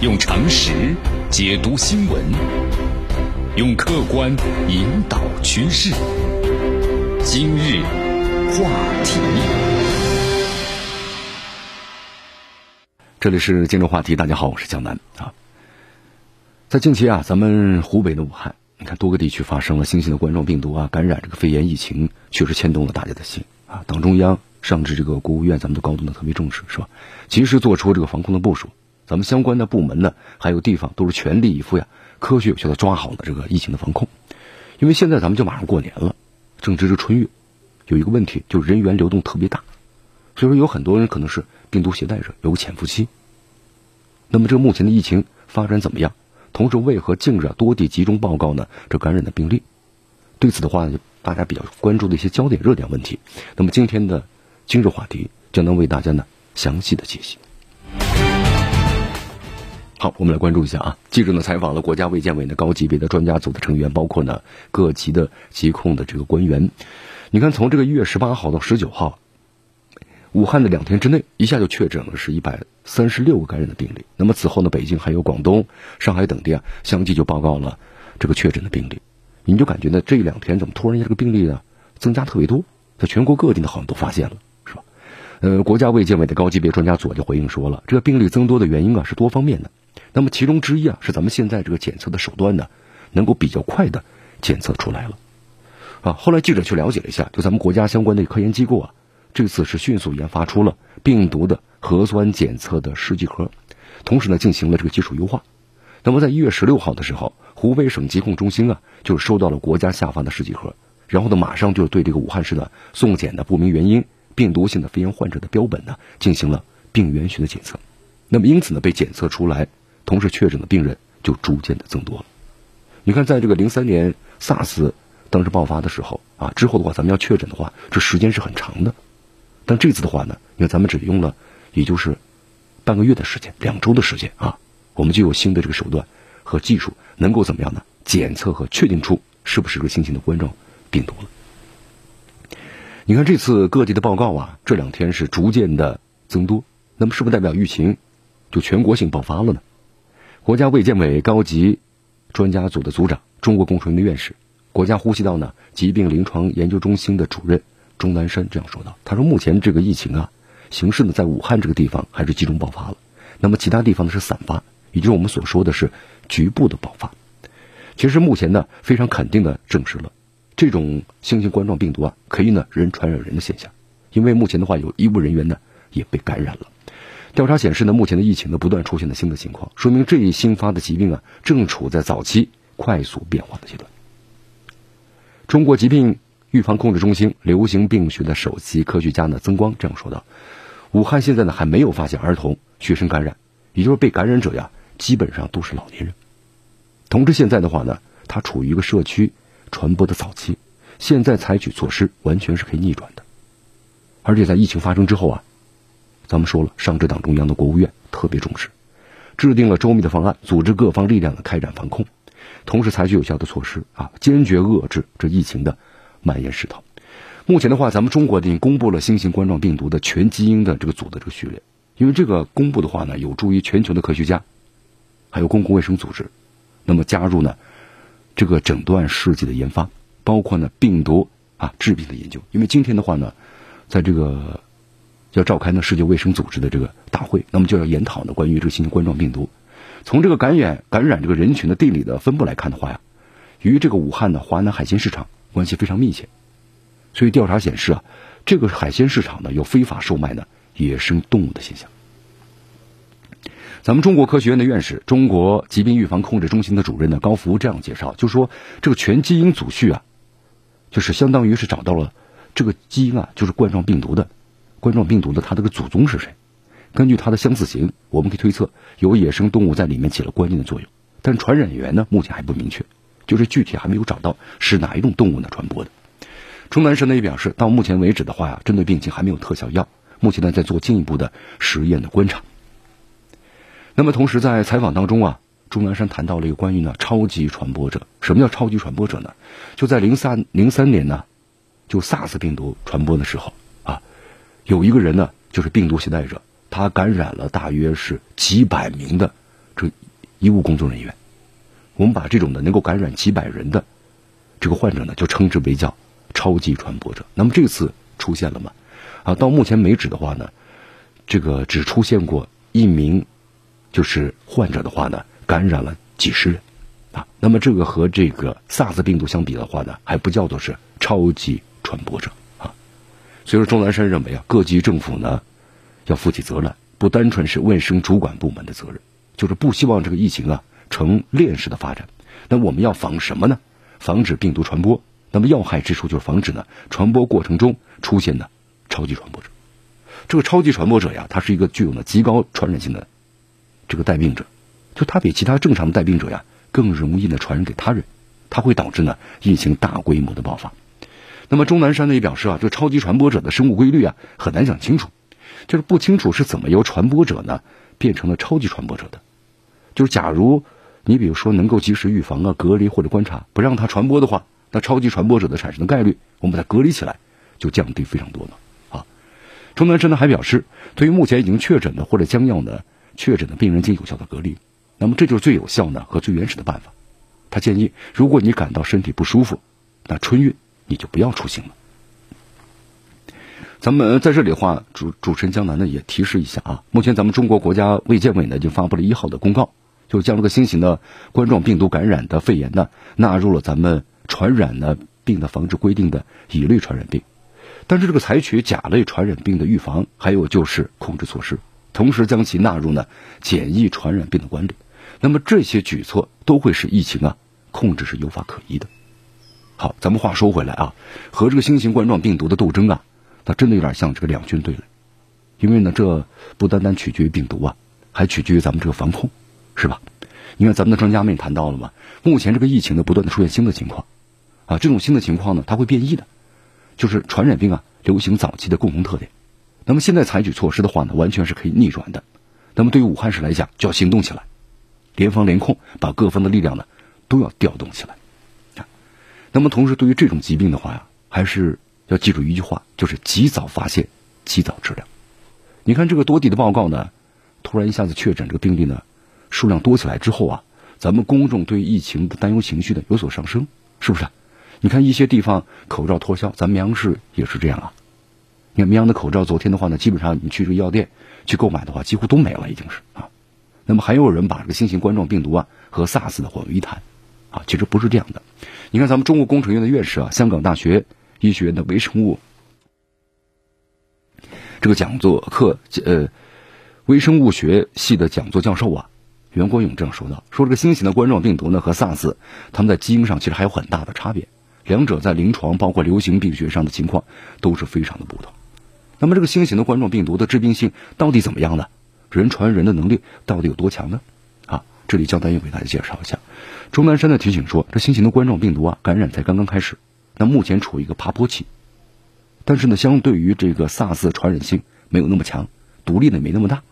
用常识解读新闻，用客观引导趋势。今日话题，这里是今日话题。大家好，我是江南啊。在近期啊，咱们湖北的武汉，你看多个地区发生了新型的冠状病毒啊感染，这个肺炎疫情确实牵动了大家的心啊。党中央。上至这个国务院，咱们都高度的特别重视，是吧？及时做出这个防控的部署，咱们相关的部门呢，还有地方都是全力以赴呀，科学有效的抓好了这个疫情的防控。因为现在咱们就马上过年了，正值是春运，有一个问题就是人员流动特别大，所以说有很多人可能是病毒携带者，有个潜伏期。那么这个目前的疫情发展怎么样？同时为何近日多地集中报告呢？这感染的病例？对此的话呢，大家比较关注的一些焦点热点问题。那么今天的。今日话题将能为大家呢详细的解析。好，我们来关注一下啊。记者呢采访了国家卫健委的高级别的专家组的成员，包括呢各级的疾控的这个官员。你看，从这个一月十八号到十九号，武汉的两天之内，一下就确诊了是一百三十六个感染的病例。那么此后呢，北京还有广东、上海等地啊，相继就报告了这个确诊的病例。你就感觉呢，这两天怎么突然间这个病例呢增加特别多？在全国各地呢，好像都发现了。呃，国家卫健委的高级别专家组就回应说了，这个病例增多的原因啊是多方面的。那么其中之一啊是咱们现在这个检测的手段呢，能够比较快的检测出来了。啊，后来记者去了解了一下，就咱们国家相关的科研机构啊，这次是迅速研发出了病毒的核酸检测的试剂盒，同时呢进行了这个技术优化。那么在一月十六号的时候，湖北省疾控中心啊就收到了国家下发的试剂盒，然后呢马上就对这个武汉市的送检的不明原因。病毒性的肺炎患者的标本呢，进行了病原学的检测，那么因此呢，被检测出来，同时确诊的病人就逐渐的增多了。你看，在这个零三年 SARS 当时爆发的时候啊，之后的话，咱们要确诊的话，这时间是很长的。但这次的话呢，因为咱们只用了也就是半个月的时间，两周的时间啊，我们就有新的这个手段和技术，能够怎么样呢？检测和确定出是不是个新型的冠状病毒了。你看这次各地的报告啊，这两天是逐渐的增多，那么是不是代表疫情就全国性爆发了呢？国家卫健委高级专家组的组长、中国工程院的院士、国家呼吸道呢疾病临床研究中心的主任钟南山这样说道：“他说，目前这个疫情啊，形势呢在武汉这个地方还是集中爆发了，那么其他地方呢是散发，也就是我们所说的是局部的爆发。其实目前呢，非常肯定的证实了。”这种新型冠状病毒啊，可以呢人传染人的现象，因为目前的话有医务人员呢也被感染了。调查显示呢，目前的疫情呢不断出现了新的情况，说明这一新发的疾病啊正处在早期快速变化的阶段。中国疾病预防控制中心流行病学的首席科学家呢曾光这样说道：“武汉现在呢还没有发现儿童、学生感染，也就是被感染者呀基本上都是老年人。同时现在的话呢，它处于一个社区。”传播的早期，现在采取措施完全是可以逆转的，而且在疫情发生之后啊，咱们说了，上至党中央的国务院特别重视，制定了周密的方案，组织各方力量的开展防控，同时采取有效的措施啊，坚决遏制这疫情的蔓延势头。目前的话，咱们中国已经公布了新型冠状病毒的全基因的这个组的这个序列，因为这个公布的话呢，有助于全球的科学家，还有公共卫生组织，那么加入呢。这个诊断试剂的研发，包括呢病毒啊致病的研究。因为今天的话呢，在这个要召开呢世界卫生组织的这个大会，那么就要研讨呢关于这个新型冠状病毒。从这个感染感染这个人群的地理的分布来看的话呀，与这个武汉的华南海鲜市场关系非常密切。所以调查显示啊，这个海鲜市场呢有非法售卖呢野生动物的现象。咱们中国科学院的院士、中国疾病预防控制中心的主任呢高福这样介绍，就说这个全基因组序啊，就是相当于是找到了这个基因啊，就是冠状病毒的冠状病毒的它这个祖宗是谁？根据它的相似型，我们可以推测有野生动物在里面起了关键的作用，但传染源呢目前还不明确，就是具体还没有找到是哪一种动物呢传播的。钟南山呢也表示，到目前为止的话呀，针对病情还没有特效药，目前呢在做进一步的实验的观察。那么同时在采访当中啊，钟南山谈到了一个关于呢超级传播者。什么叫超级传播者呢？就在零三零三年呢，就 SARS 病毒传播的时候啊，有一个人呢就是病毒携带者，他感染了大约是几百名的这医务工作人员。我们把这种的能够感染几百人的这个患者呢，就称之为叫超级传播者。那么这次出现了吗？啊，到目前为止的话呢，这个只出现过一名就是患者的话呢，感染了几十人啊。那么这个和这个 SARS 病毒相比的话呢，还不叫做是超级传播者啊。所以说，钟南山认为啊，各级政府呢要负起责任，不单纯是卫生主管部门的责任，就是不希望这个疫情啊。呈链式的发展，那我们要防什么呢？防止病毒传播。那么要害之处就是防止呢传播过程中出现的超级传播者。这个超级传播者呀，他是一个具有呢极高传染性的这个带病者，就他比其他正常的带病者呀更容易呢传染给他人，他会导致呢疫情大规模的爆发。那么钟南山呢也表示啊，这超级传播者的生物规律啊很难讲清楚，就是不清楚是怎么由传播者呢变成了超级传播者的。就是假如。你比如说，能够及时预防啊、隔离或者观察，不让它传播的话，那超级传播者的产生的概率，我们把它隔离起来，就降低非常多了啊。钟南山呢还表示，对于目前已经确诊的或者将要呢确诊的病人进行有效的隔离，那么这就是最有效呢和最原始的办法。他建议，如果你感到身体不舒服，那春运你就不要出行了。咱们在这里的话，主主持人江南呢也提示一下啊，目前咱们中国国家卫健委呢已经发布了一号的公告。就将这个新型的冠状病毒感染的肺炎呢纳入了咱们传染呢病的防治规定的乙类传染病，但是这个采取甲类传染病的预防还有就是控制措施，同时将其纳入呢简易传染病的管理，那么这些举措都会使疫情啊控制是有法可依的。好，咱们话说回来啊，和这个新型冠状病毒的斗争啊，它真的有点像这个两军对垒，因为呢这不单单取决于病毒啊，还取决于咱们这个防控。是吧？你看咱们的专家们也谈到了嘛，目前这个疫情呢不断的出现新的情况，啊，这种新的情况呢它会变异的，就是传染病啊流行早期的共同特点。那么现在采取措施的话呢，完全是可以逆转的。那么对于武汉市来讲，就要行动起来，联防联控，把各方的力量呢都要调动起来。啊，那么同时对于这种疾病的话呀，还是要记住一句话，就是及早发现，及早治疗。你看这个多地的报告呢，突然一下子确诊这个病例呢。数量多起来之后啊，咱们公众对疫情的担忧情绪呢有所上升，是不是？你看一些地方口罩脱销，咱绵阳市也是这样啊。你看绵阳的口罩，昨天的话呢，基本上你去这个药店去购买的话，几乎都没了，已经是啊。那么还有人把这个新型冠状病毒啊和 SARS 的混为一谈啊，其实不是这样的。你看咱们中国工程院的院士啊，香港大学医学院的微生物这个讲座课呃微生物学系的讲座教授啊。袁国勇这样说道：“说这个新型的冠状病毒呢和 SARS，它们在基因上其实还有很大的差别，两者在临床包括流行病学上的情况都是非常的不同。那么这个新型的冠状病毒的致病性到底怎么样呢？人传人的能力到底有多强呢？啊，这里江丹又给大家介绍一下。钟南山的提醒说，这新型的冠状病毒啊感染才刚刚开始，那目前处于一个爬坡期，但是呢，相对于这个 SARS 传染性没有那么强，毒力呢没那么大。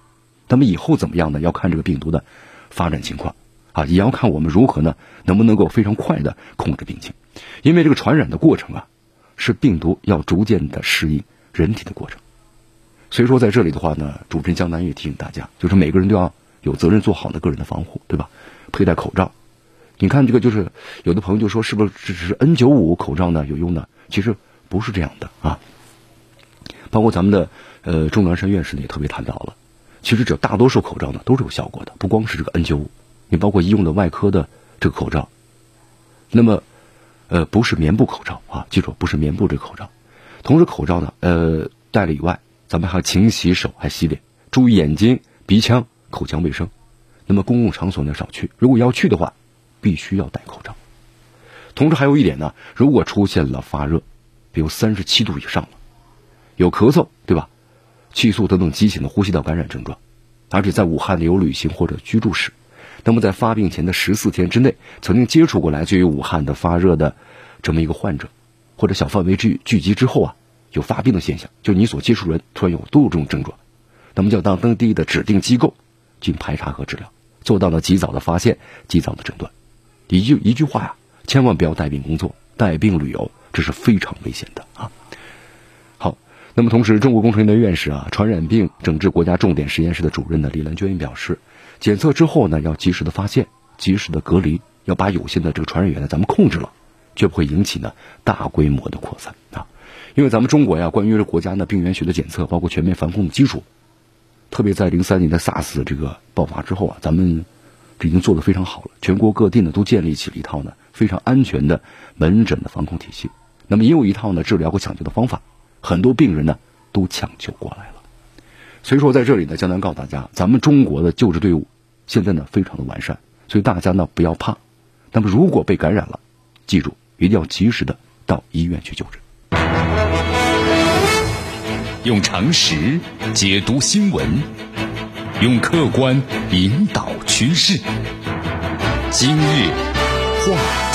那么以后怎么样呢？要看这个病毒的。”发展情况啊，也要看我们如何呢，能不能够非常快的控制病情，因为这个传染的过程啊，是病毒要逐渐的适应人体的过程。所以说在这里的话呢，主持人江南也提醒大家，就是每个人都要有责任做好的个人的防护，对吧？佩戴口罩。你看这个就是有的朋友就说，是不是只是 N95 口罩呢有用呢？其实不是这样的啊。包括咱们的呃钟南山院士呢也特别谈到了。其实，只要大多数口罩呢都是有效果的，不光是这个 N95，你包括医用的外科的这个口罩，那么，呃，不是棉布口罩啊，记住不是棉布这个口罩。同时，口罩呢，呃，戴了以外，咱们还要勤洗手，还洗脸，注意眼睛、鼻腔、口腔卫生。那么，公共场所呢少去，如果要去的话，必须要戴口罩。同时，还有一点呢，如果出现了发热，比如三十七度以上了，有咳嗽，对吧？气促等等畸形的呼吸道感染症状，而且在武汉的有旅行或者居住史，那么在发病前的十四天之内，曾经接触过来自于武汉的发热的这么一个患者，或者小范围聚聚集之后啊，有发病的现象，就你所接触人突然有多种症状，那么就要到当地的指定机构进行排查和治疗，做到了及早的发现、及早的诊断。一句一句话呀，千万不要带病工作、带病旅游，这是非常危险的啊。好那么同时，中国工程院的院士啊，传染病整治国家重点实验室的主任呢李兰娟表示，检测之后呢，要及时的发现，及时的隔离，要把有限的这个传染源呢，咱们控制了，绝不会引起呢大规模的扩散啊。因为咱们中国呀，关于这国家呢病原学的检测，包括全面防控的基础，特别在零三年的 SARS 这个爆发之后啊，咱们这已经做得非常好了，全国各地呢都建立起了一套呢非常安全的门诊的防控体系，那么也有一套呢治疗和抢救的方法。很多病人呢都抢救过来了，所以说在这里呢，江南告诉大家，咱们中国的救治队伍现在呢非常的完善，所以大家呢不要怕。那么如果被感染了，记住一定要及时的到医院去就诊。用常识解读新闻，用客观引导趋势。今日话。